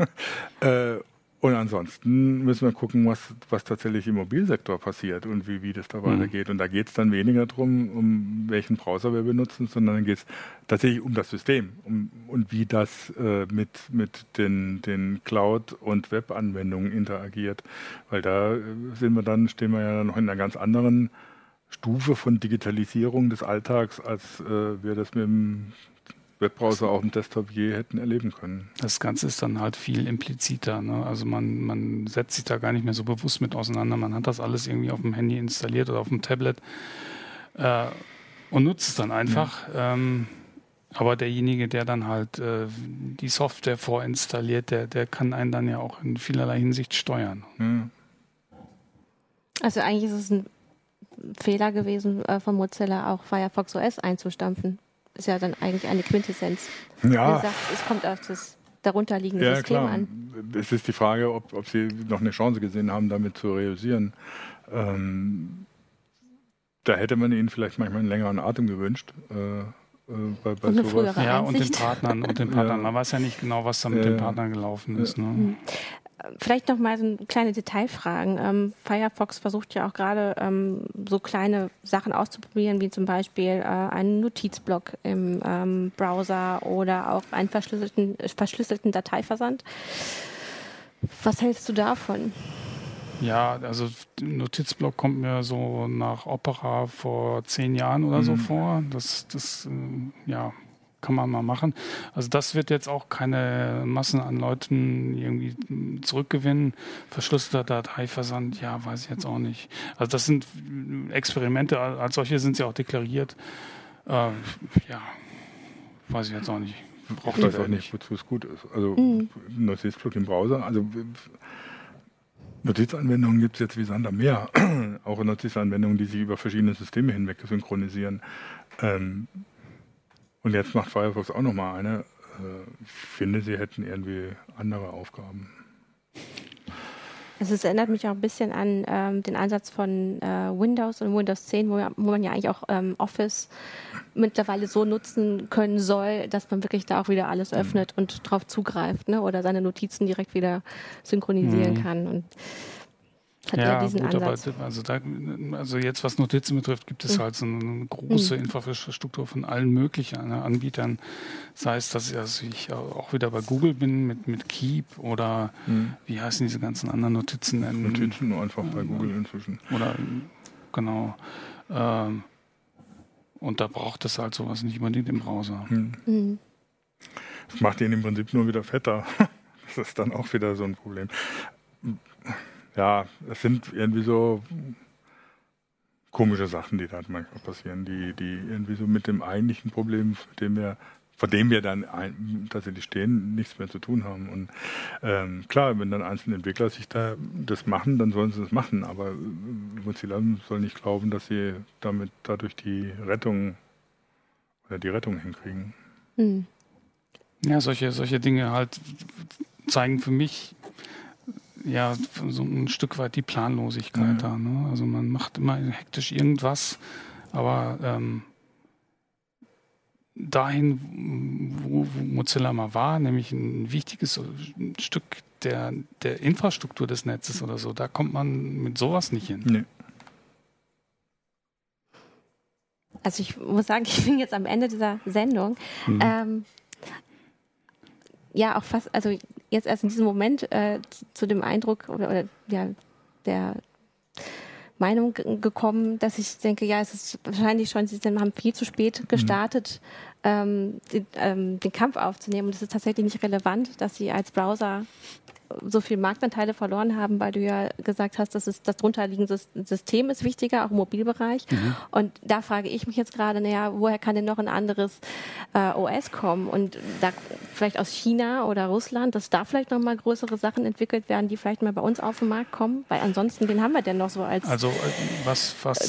äh, und ansonsten müssen wir gucken, was, was tatsächlich im Mobilsektor passiert und wie, wie das da mhm. weitergeht. Und da geht es dann weniger darum, um welchen Browser wir benutzen, sondern dann geht es tatsächlich um das System um, und wie das äh, mit, mit den, den Cloud- und Web-Anwendungen interagiert. Weil da äh, sind wir dann, stehen wir ja noch in einer ganz anderen Stufe von Digitalisierung des Alltags, als äh, wir das mit dem Webbrowser auf dem Desktop je hätten erleben können. Das Ganze ist dann halt viel impliziter. Ne? Also man, man setzt sich da gar nicht mehr so bewusst mit auseinander. Man hat das alles irgendwie auf dem Handy installiert oder auf dem Tablet äh, und nutzt es dann einfach. Ja. Ähm, aber derjenige, der dann halt äh, die Software vorinstalliert, der, der kann einen dann ja auch in vielerlei Hinsicht steuern. Ja. Also eigentlich ist es ein Fehler gewesen äh, von Mozilla, auch Firefox OS einzustampfen. Ist ja dann eigentlich eine Quintessenz. Ja. Wie gesagt, es kommt auf das darunterliegende ja, System klar. an. Es ist die Frage, ob, ob Sie noch eine Chance gesehen haben, damit zu realisieren. Ähm, da hätte man Ihnen vielleicht manchmal einen längeren Atem gewünscht. Äh, äh, bei, bei und sowas. Ja, und den Partnern. Und den Partnern. Man weiß ja nicht genau, was da mit den Partnern gelaufen ist. Ne? Vielleicht noch mal so kleine Detailfragen. Ähm, Firefox versucht ja auch gerade ähm, so kleine Sachen auszuprobieren, wie zum Beispiel äh, einen Notizblock im ähm, Browser oder auch einen verschlüsselten, verschlüsselten Dateiversand. Was hältst du davon? Ja, also Notizblock kommt mir so nach Opera vor zehn Jahren oder mhm. so vor. Das, das, äh, ja, kann man mal machen. Also das wird jetzt auch keine Massen an Leuten irgendwie zurückgewinnen. Verschlüsselter Dateiversand, ja, weiß ich jetzt auch nicht. Also das sind Experimente, als solche sind sie auch deklariert. Äh, ja, weiß ich jetzt auch nicht. Braucht ich weiß auch nicht, wozu es gut ist. Also mhm. Notizblock im Browser, also Notizanwendungen gibt es jetzt wie Sand am Meer. auch Notizanwendungen, die sich über verschiedene Systeme hinweg synchronisieren. Ähm, und jetzt macht Firefox auch nochmal eine. Äh, ich finde, sie hätten irgendwie andere Aufgaben. Also es erinnert mich auch ein bisschen an ähm, den Einsatz von äh, Windows und Windows 10, wo, wo, man ja eigentlich auch ähm, Office mittlerweile so nutzen können soll, dass man wirklich da auch wieder alles mhm. öffnet mhm. und drauf zugreift ne? oder seine Notizen direkt wieder synchronisieren mhm. kann. Und hat ja, diesen gut, Ansatz. Aber, also, da, also jetzt, was Notizen betrifft, gibt es mhm. halt so eine große mhm. Infrastruktur von allen möglichen ne, Anbietern. Sei es, dass also ich auch wieder bei Google bin mit, mit Keep oder mhm. wie heißen diese ganzen anderen Notizen? Notizen nur einfach bei Google inzwischen. Oder genau. Ähm, und da braucht es halt sowas nicht unbedingt im Browser. Mhm. Mhm. Das macht ihn im Prinzip nur wieder fetter. Das ist dann auch wieder so ein Problem ja, es sind irgendwie so komische Sachen, die da manchmal passieren, die, die irgendwie so mit dem eigentlichen Problem, mit dem wir, vor dem wir dann ein, tatsächlich stehen, nichts mehr zu tun haben. Und ähm, klar, wenn dann einzelne Entwickler sich da das machen, dann sollen sie das machen. Aber Mozilla soll nicht glauben, dass sie damit dadurch die Rettung oder die Rettung hinkriegen. Hm. Ja, solche, solche Dinge halt zeigen für mich, ja so ein Stück weit die Planlosigkeit ja. da. Ne? Also man macht immer hektisch irgendwas, aber ähm, dahin, wo, wo, Mozilla mal war, nämlich ein wichtiges Stück der, der Infrastruktur des Netzes oder so, da kommt man mit sowas nicht hin. Nee. Also ich muss sagen, ich bin jetzt am Ende dieser Sendung. Mhm. Ähm, ja, auch fast, also jetzt erst in diesem Moment äh, zu dem Eindruck oder, oder ja, der Meinung gekommen, dass ich denke, ja, es ist wahrscheinlich schon, sie haben viel zu spät mhm. gestartet, mhm. ähm, den, ähm, den Kampf aufzunehmen. Und es ist tatsächlich nicht relevant, dass sie als Browser so viel Marktanteile verloren haben, weil du ja gesagt hast, dass es das drunterliegende System ist wichtiger, auch im Mobilbereich. Mhm. Und da frage ich mich jetzt gerade, naja, woher kann denn noch ein anderes äh, OS kommen? Und da vielleicht aus China oder Russland, dass da vielleicht noch mal größere Sachen entwickelt werden, die vielleicht mal bei uns auf den Markt kommen? Weil ansonsten, wen haben wir denn noch so als Also äh, was, was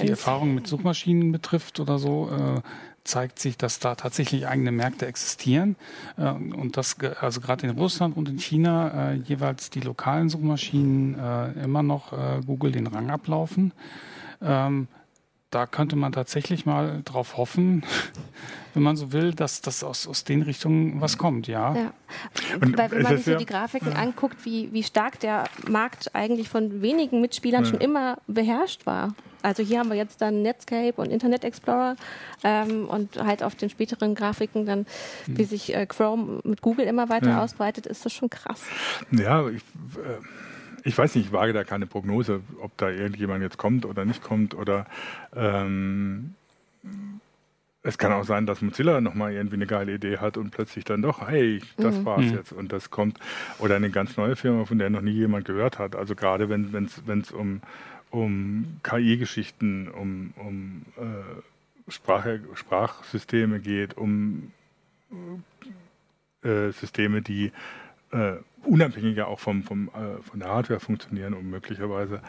die Erfahrung mit Suchmaschinen betrifft oder so, äh, zeigt sich, dass da tatsächlich eigene Märkte existieren äh, und dass also gerade in Russland und in China äh, jeweils die lokalen Suchmaschinen äh, immer noch äh, Google den Rang ablaufen. Ähm, da könnte man tatsächlich mal drauf hoffen, wenn man so will, dass das aus, aus den Richtungen was kommt, ja. ja. Und Weil wenn man sich so die Grafiken ja. anguckt, wie, wie stark der Markt eigentlich von wenigen Mitspielern ja. schon immer beherrscht war. Also hier haben wir jetzt dann Netscape und Internet Explorer ähm, und halt auf den späteren Grafiken dann, wie hm. sich äh, Chrome mit Google immer weiter ausbreitet, ist das schon krass. Ja, ich, äh ich weiß nicht, ich wage da keine Prognose, ob da irgendjemand jetzt kommt oder nicht kommt oder ähm, es kann auch sein, dass Mozilla nochmal irgendwie eine geile Idee hat und plötzlich dann doch, hey, das mhm. war's mhm. jetzt und das kommt oder eine ganz neue Firma, von der noch nie jemand gehört hat. Also gerade wenn es um, um KI-Geschichten, um, um äh, Sprache, Sprachsysteme geht, um äh, Systeme, die äh, unabhängiger auch vom, vom, äh, von der Hardware funktionieren und möglicherweise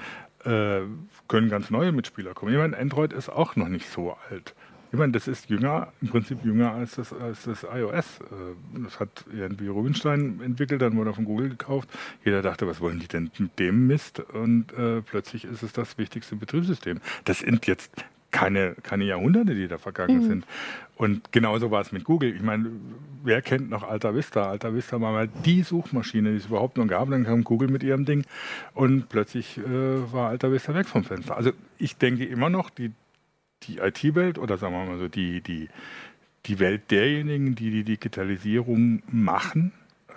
äh, können ganz neue Mitspieler kommen. Ich meine, Android ist auch noch nicht so alt. Ich meine, das ist jünger, im Prinzip jünger als das, als das iOS. Äh, das hat irgendwie Rubinstein entwickelt, dann wurde er von Google gekauft. Jeder dachte, was wollen die denn mit dem Mist? Und äh, plötzlich ist es das wichtigste Betriebssystem. Das sind jetzt keine, keine Jahrhunderte, die da vergangen mhm. sind. Und genauso war es mit Google. Ich meine, wer kennt noch Alta Vista? Alta Vista war mal die Suchmaschine, die es überhaupt noch gab. Dann kam Google mit ihrem Ding und plötzlich äh, war Alta Vista weg vom Fenster. Also ich denke immer noch, die, die IT-Welt oder sagen wir mal so, die, die, die Welt derjenigen, die die Digitalisierung machen,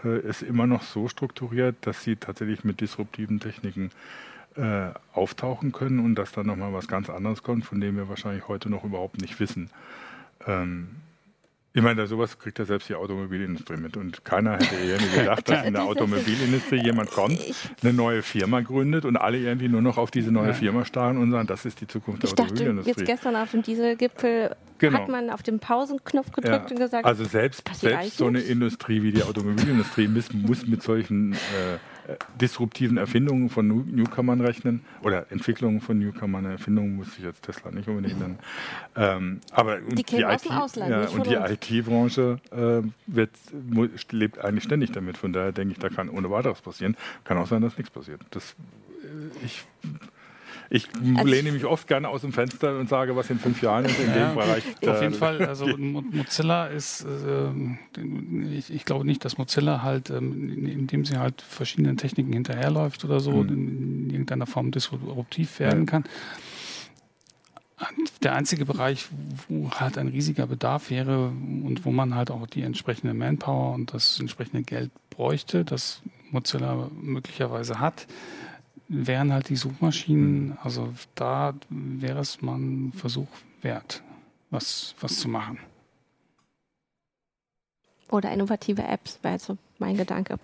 äh, ist immer noch so strukturiert, dass sie tatsächlich mit disruptiven Techniken äh, auftauchen können und dass dann nochmal was ganz anderes kommt, von dem wir wahrscheinlich heute noch überhaupt nicht wissen. Ähm, ich meine, sowas kriegt ja selbst die Automobilindustrie mit. Und keiner hätte irgendwie gedacht, dass in der Automobilindustrie jemand kommt, eine neue Firma gründet und alle irgendwie nur noch auf diese neue Firma starren und sagen, das ist die Zukunft der ich Automobilindustrie. Dachte, jetzt gestern auf dem Dieselgipfel genau. hat man auf den Pausenknopf gedrückt ja. und gesagt, also selbst, selbst so eine Industrie wie die Automobilindustrie muss, muss mit solchen äh, äh, disruptiven Erfindungen von New Newcomern rechnen oder Entwicklungen von Newcomern. Erfindungen muss ich jetzt Tesla nicht unbedingt nennen. Ähm, aber die, die IT, ja, und die IT-Branche äh, lebt eigentlich ständig damit. Von daher denke ich, da kann ohne weiteres passieren. Kann auch sein, dass nichts passiert. Das, äh, ich ich also lehne mich oft gerne aus dem Fenster und sage, was in fünf Jahren ist in ja, dem Bereich. Auf jeden Fall, also Mozilla ist, äh, ich, ich, glaube nicht, dass Mozilla halt, ähm, indem sie halt verschiedenen Techniken hinterherläuft oder so, mhm. in, in, irgendeiner Form disruptiv werden ja. kann. Der einzige Bereich, wo halt ein riesiger Bedarf wäre und wo man halt auch die entsprechende Manpower und das entsprechende Geld bräuchte, das Mozilla möglicherweise hat, wären halt die Suchmaschinen, also da wäre es mal ein Versuch wert, was, was zu machen. Oder innovative Apps wäre so mein Gedanke.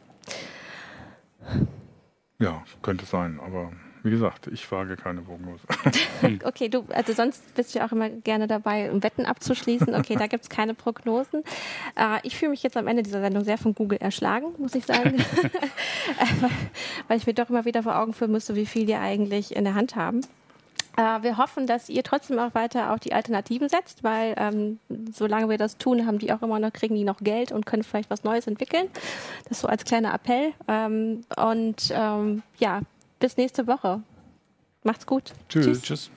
Ja, könnte sein, aber wie gesagt, ich wage keine Prognose. okay, du, also sonst bist du ja auch immer gerne dabei, um Wetten abzuschließen. Okay, da gibt es keine Prognosen. Äh, ich fühle mich jetzt am Ende dieser Sendung sehr von Google erschlagen, muss ich sagen. Weil ich mir doch immer wieder vor Augen führen müsste, wie viel die eigentlich in der Hand haben. Äh, wir hoffen, dass ihr trotzdem auch weiter auf die Alternativen setzt, weil ähm, solange wir das tun, haben die auch immer noch, kriegen die noch Geld und können vielleicht was Neues entwickeln. Das so als kleiner Appell. Ähm, und ähm, ja, bis nächste Woche. Macht's gut. Tschüss. Tschüss. Tschüss.